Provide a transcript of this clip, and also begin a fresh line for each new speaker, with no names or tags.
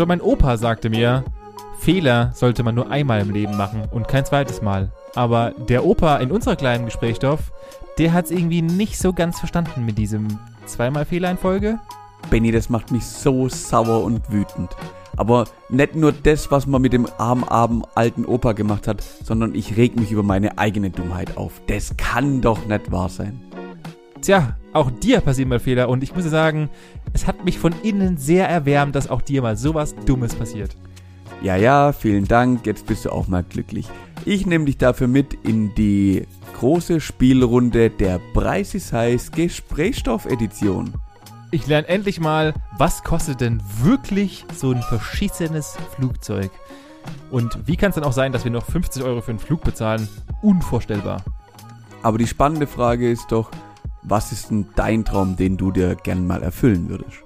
Schon mein Opa sagte mir, Fehler sollte man nur einmal im Leben machen und kein zweites Mal. Aber der Opa in unserer kleinen Gesprächsstoff, der hat es irgendwie nicht so ganz verstanden mit diesem zweimal Fehler in Folge.
Benny, das macht mich so sauer und wütend. Aber nicht nur das, was man mit dem armen, armen alten Opa gemacht hat, sondern ich reg mich über meine eigene Dummheit auf. Das kann doch nicht wahr sein.
Tja, auch dir passieren mal Fehler und ich muss sagen, es hat mich von innen sehr erwärmt, dass auch dir mal sowas Dummes passiert.
Ja, ja, vielen Dank, jetzt bist du auch mal glücklich. Ich nehme dich dafür mit in die große Spielrunde der Preis ist heiß Gesprächsstoff-Edition.
Ich lerne endlich mal, was kostet denn wirklich so ein verschissenes Flugzeug? Und wie kann es dann auch sein, dass wir noch 50 Euro für einen Flug bezahlen? Unvorstellbar.
Aber die spannende Frage ist doch, was ist denn dein Traum, den du dir gern mal erfüllen würdest?